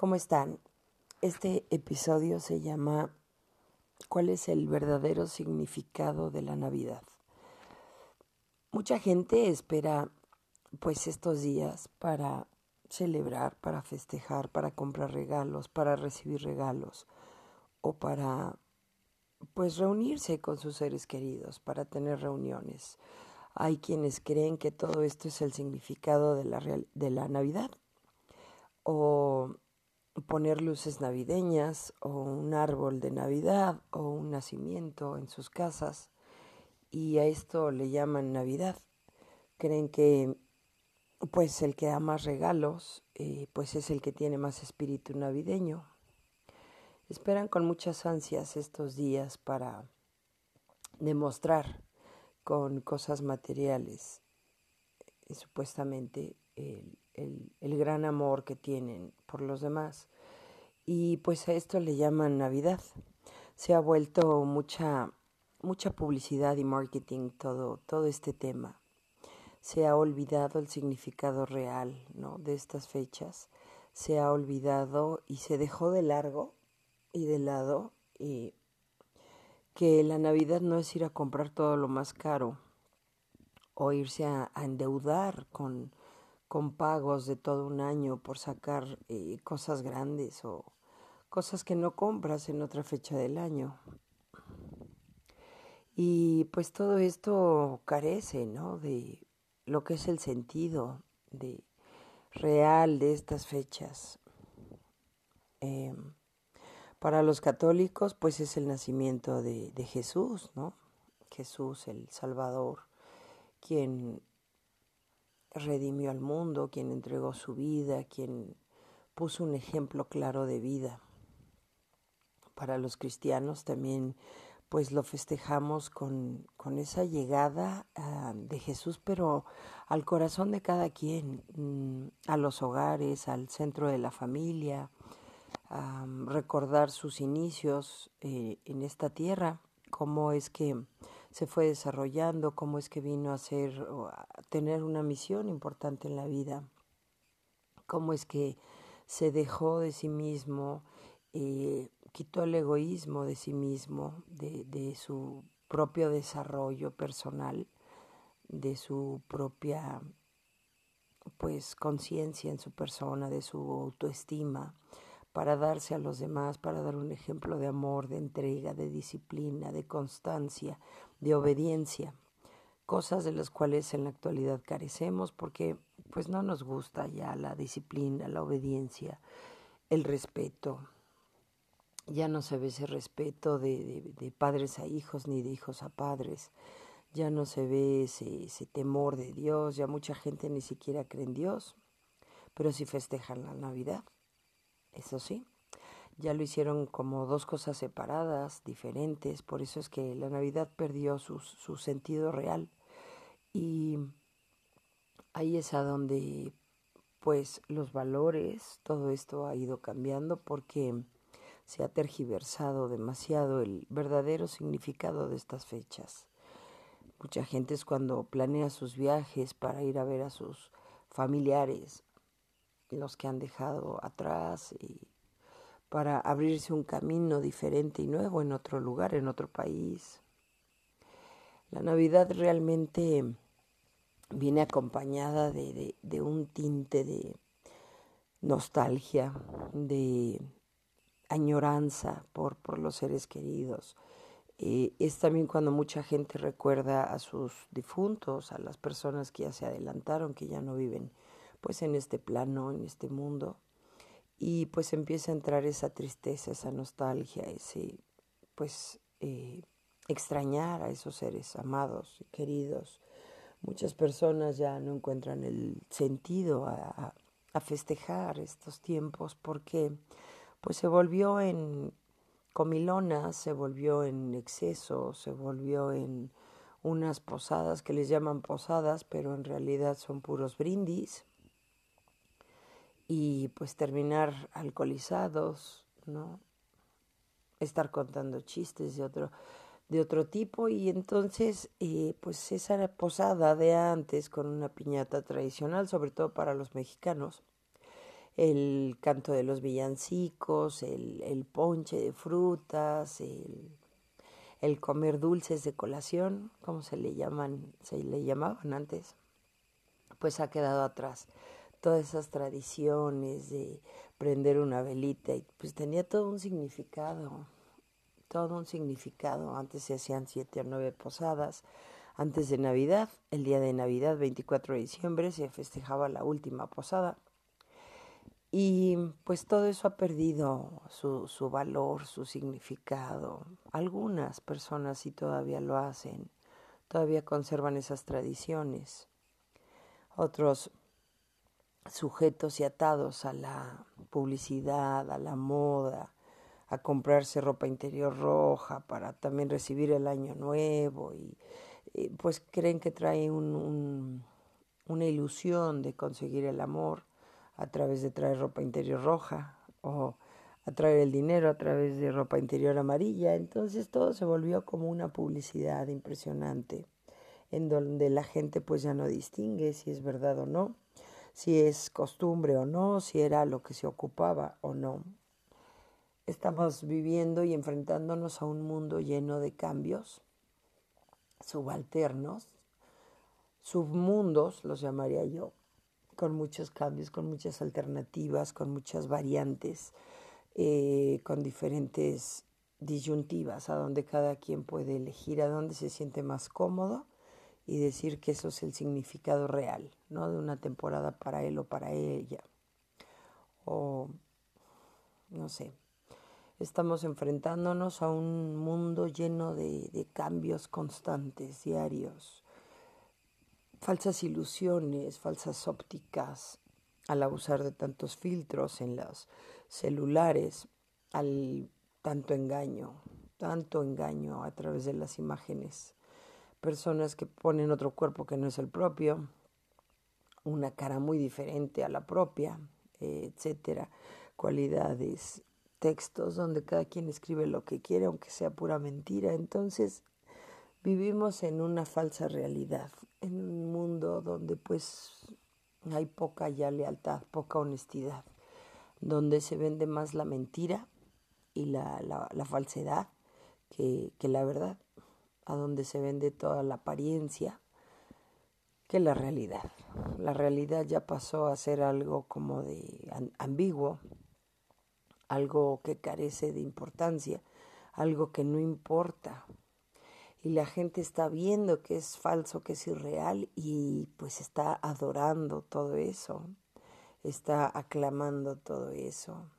¿Cómo están? Este episodio se llama ¿Cuál es el verdadero significado de la Navidad? Mucha gente espera pues estos días para celebrar, para festejar, para comprar regalos, para recibir regalos o para pues reunirse con sus seres queridos, para tener reuniones. Hay quienes creen que todo esto es el significado de la, de la Navidad o poner luces navideñas o un árbol de Navidad o un nacimiento en sus casas y a esto le llaman Navidad. Creen que pues el que da más regalos eh, pues es el que tiene más espíritu navideño. Esperan con muchas ansias estos días para demostrar con cosas materiales eh, supuestamente el, el, gran amor que tienen por los demás. Y pues a esto le llaman Navidad. Se ha vuelto mucha, mucha publicidad y marketing todo, todo este tema. Se ha olvidado el significado real ¿no? de estas fechas. Se ha olvidado y se dejó de largo y de lado y que la Navidad no es ir a comprar todo lo más caro o irse a endeudar con con pagos de todo un año por sacar eh, cosas grandes o cosas que no compras en otra fecha del año. Y pues todo esto carece, ¿no? De lo que es el sentido de real de estas fechas. Em, para los católicos, pues es el nacimiento de, de Jesús, ¿no? Jesús, el Salvador, quien redimió al mundo, quien entregó su vida, quien puso un ejemplo claro de vida. Para los cristianos también pues lo festejamos con, con esa llegada ah, de Jesús, pero al corazón de cada quien, mm, a los hogares, al centro de la familia, recordar sus inicios eh, en esta tierra, cómo es que se fue desarrollando, cómo es que vino a ser a tener una misión importante en la vida, cómo es que se dejó de sí mismo, eh, quitó el egoísmo de sí mismo, de, de su propio desarrollo personal, de su propia pues conciencia en su persona, de su autoestima, para darse a los demás, para dar un ejemplo de amor, de entrega, de disciplina, de constancia, de obediencia, cosas de las cuales en la actualidad carecemos porque pues no nos gusta ya la disciplina, la obediencia, el respeto. Ya no se ve ese respeto de, de, padres a hijos ni de hijos a padres. Ya no se ve ese, ese temor de Dios. Ya mucha gente ni siquiera cree en Dios, pero sí festejan la Navidad eso sí. Ya lo hicieron como dos cosas separadas, diferentes, por eso es que la Navidad perdió su, su sentido real. Y ahí es a donde pues los valores, todo esto ha ido cambiando porque se ha tergiversado demasiado el verdadero significado de estas fechas. Mucha gente es cuando planea sus viajes para ir a ver a sus familiares los que han dejado atrás y para abrirse un camino diferente y nuevo en otro lugar, en otro país. La Navidad realmente viene acompañada de, un tinte de nostalgia, de añoranza por, por los seres queridos. Eh, es también cuando mucha gente recuerda a sus difuntos, a las personas que ya se adelantaron, que ya no viven pues en este plano, en este mundo. Y pues empieza a entrar esa tristeza, esa nostalgia, ese pues eh, extrañar a esos seres amados y queridos. Muchas personas ya no encuentran el sentido a, festejar estos tiempos porque pues se volvió en comilonas, se volvió en exceso, se volvió en unas posadas que les llaman posadas, pero en realidad son puros brindis y pues terminar alcoholizados, ¿no? Estar contando chistes de otro, de otro tipo y entonces eh, pues esa posada de antes con una piñata tradicional, sobre todo para los mexicanos, el canto de los villancicos, el, ponche de frutas, el, el, comer dulces de colación, como se le llaman, se le llamaban antes, pues ha quedado atrás. Todas esas tradiciones de prender una velita, y pues tenía todo un significado, todo un significado. Antes se hacían siete o nueve posadas. Antes de Navidad, el día de Navidad, 24 de diciembre, se festejaba la última posada y pues todo eso ha perdido su, su valor, su significado. Algunas personas sí todavía lo hacen, todavía conservan esas tradiciones. Otros sujetos y atados a la publicidad, a la moda, a comprarse ropa interior roja para también recibir el año nuevo y, pues creen que trae un, un, una ilusión de conseguir el amor a través de traer ropa interior roja o a traer el dinero a través de ropa interior amarilla. Entonces todo se volvió como una publicidad impresionante en donde la gente pues ya no distingue si es verdad o no, si es costumbre o no, si era lo que se ocupaba o no. Estamos viviendo y enfrentándonos a un mundo lleno de cambios subalternos, submundos, los llamaría yo, con muchos cambios, con muchas alternativas, con muchas variantes, eh, con diferentes disyuntivas, a donde cada quien puede elegir a dónde se siente más cómodo y decir que eso es el significado real, ¿no? De una temporada para él o para ella. O, no sé, estamos enfrentándonos a un mundo lleno de, cambios constantes, diarios, falsas ilusiones, falsas ópticas, al abusar de tantos filtros en los celulares, al tanto engaño, tanto engaño a través de las imágenes, personas que ponen otro cuerpo que no es el propio, una cara muy diferente a la propia, etcétera, cualidades, textos donde cada quien escribe lo que quiere, aunque sea pura mentira. Entonces, vivimos en una falsa realidad, en un mundo donde pues hay poca ya lealtad, poca honestidad, donde se vende más la mentira y la, la, falsedad que, que, la verdad, a donde se vende toda la apariencia que la realidad. La realidad ya pasó a ser algo como de ambiguo, algo que carece de importancia, algo que no importa, y la gente está viendo que es falso, que es irreal y pues está adorando todo eso, está aclamando todo eso.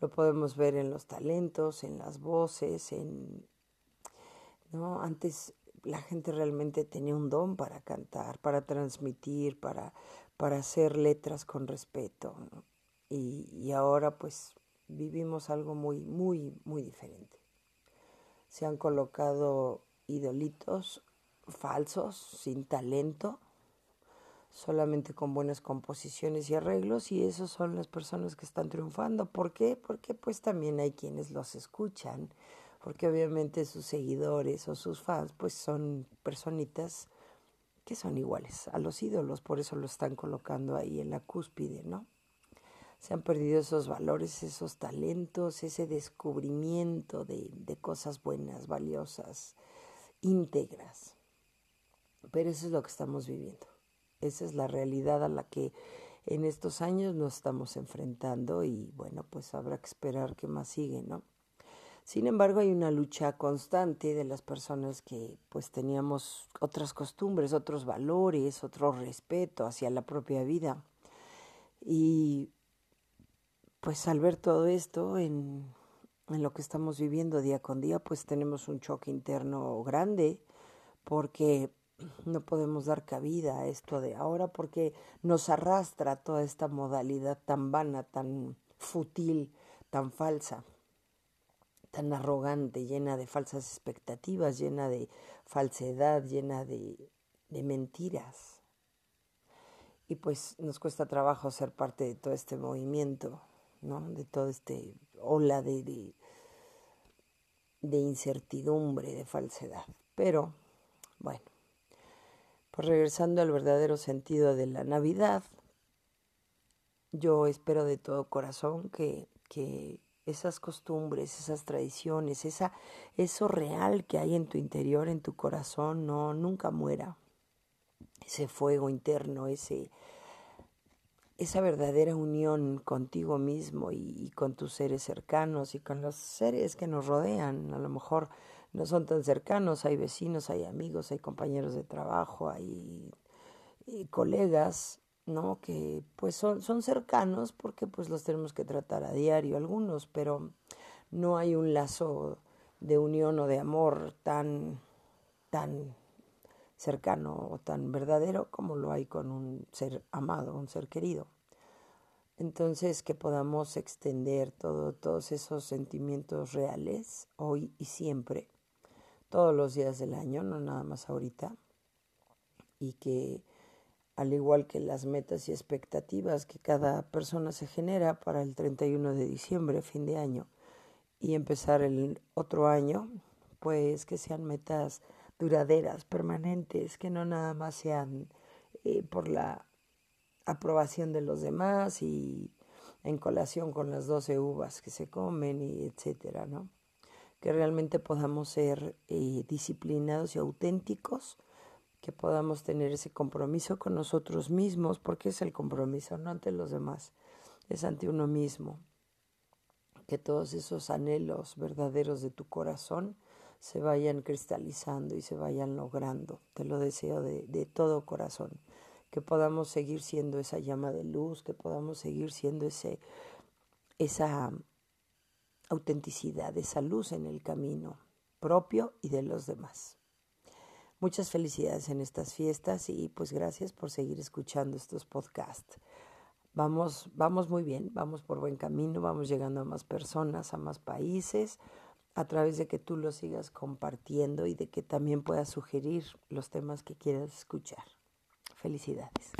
Lo podemos ver en los talentos, en las voces, en no, antes la gente realmente tenía un don para cantar, para transmitir, para para hacer letras con respeto. Y, y ahora pues vivimos algo muy, muy, muy diferente se han colocado idolitos falsos, sin talento, solamente con buenas composiciones y arreglos, y esos son las personas que están triunfando. ¿Por qué? Porque pues también hay quienes los escuchan, porque obviamente sus seguidores o sus fans pues son personitas que son iguales a los ídolos, por eso lo están colocando ahí en la cúspide, ¿no? se han perdido esos valores, esos talentos, ese descubrimiento de, cosas buenas, valiosas, íntegras. Pero eso es lo que estamos viviendo. Esa es la realidad a la que en estos años nos estamos enfrentando y bueno, pues habrá que esperar que más sigue, ¿no? Sin embargo, hay una lucha constante de las personas que pues teníamos otras costumbres, otros valores, otro respeto hacia la propia vida. Y pues al ver todo esto en, lo que estamos viviendo día con día, pues tenemos un choque interno grande porque no podemos dar cabida a esto de ahora porque nos arrastra toda esta modalidad tan vana, tan fútil, tan falsa, tan arrogante, llena de falsas expectativas, llena de falsedad, llena de, mentiras. Y pues nos cuesta trabajo ser parte de todo este movimiento ¿no? de todo este ola de, de, de incertidumbre, de falsedad. Pero, bueno, pues regresando al verdadero sentido de la Navidad, yo espero de todo corazón que, que esas costumbres, esas tradiciones, esa, eso real que hay en tu interior, en tu corazón, no, nunca muera. Ese fuego interno, ese, esa verdadera unión contigo mismo y, y, con tus seres cercanos y con los seres que nos rodean. A lo mejor no son tan cercanos, hay vecinos, hay amigos, hay compañeros de trabajo, hay colegas, ¿no? Que pues son, son cercanos porque pues los tenemos que tratar a diario algunos, pero no hay un lazo de unión o de amor tan, tan cercano o tan verdadero como lo hay con un ser amado, un ser querido. Entonces que podamos extender todo, todos esos sentimientos reales hoy y siempre, todos los días del año, no nada más ahorita, y que al igual que las metas y expectativas que cada persona se genera para el 31 de diciembre, fin de año, y empezar el otro año, pues que sean metas duraderas, permanentes, que no nada más sean eh, por la aprobación de los demás y en colación con las 12 uvas que se comen y etcétera, ¿no? Que realmente podamos ser eh, disciplinados y auténticos que podamos tener ese compromiso con nosotros mismos, porque es el compromiso, no ante los demás, es ante uno mismo. Que todos esos anhelos verdaderos de tu corazón se vayan cristalizando y se vayan logrando. Te lo deseo de, todo corazón. Que podamos seguir siendo esa llama de luz, que podamos seguir siendo ese, esa autenticidad, esa luz en el camino propio y de los demás. Muchas felicidades en estas fiestas y pues gracias por seguir escuchando estos podcasts. Vamos, vamos muy bien, vamos por buen camino, vamos llegando a más personas, a más países, a través de que tú lo sigas compartiendo y de que también puedas sugerir los temas que quieras escuchar. Felicidades.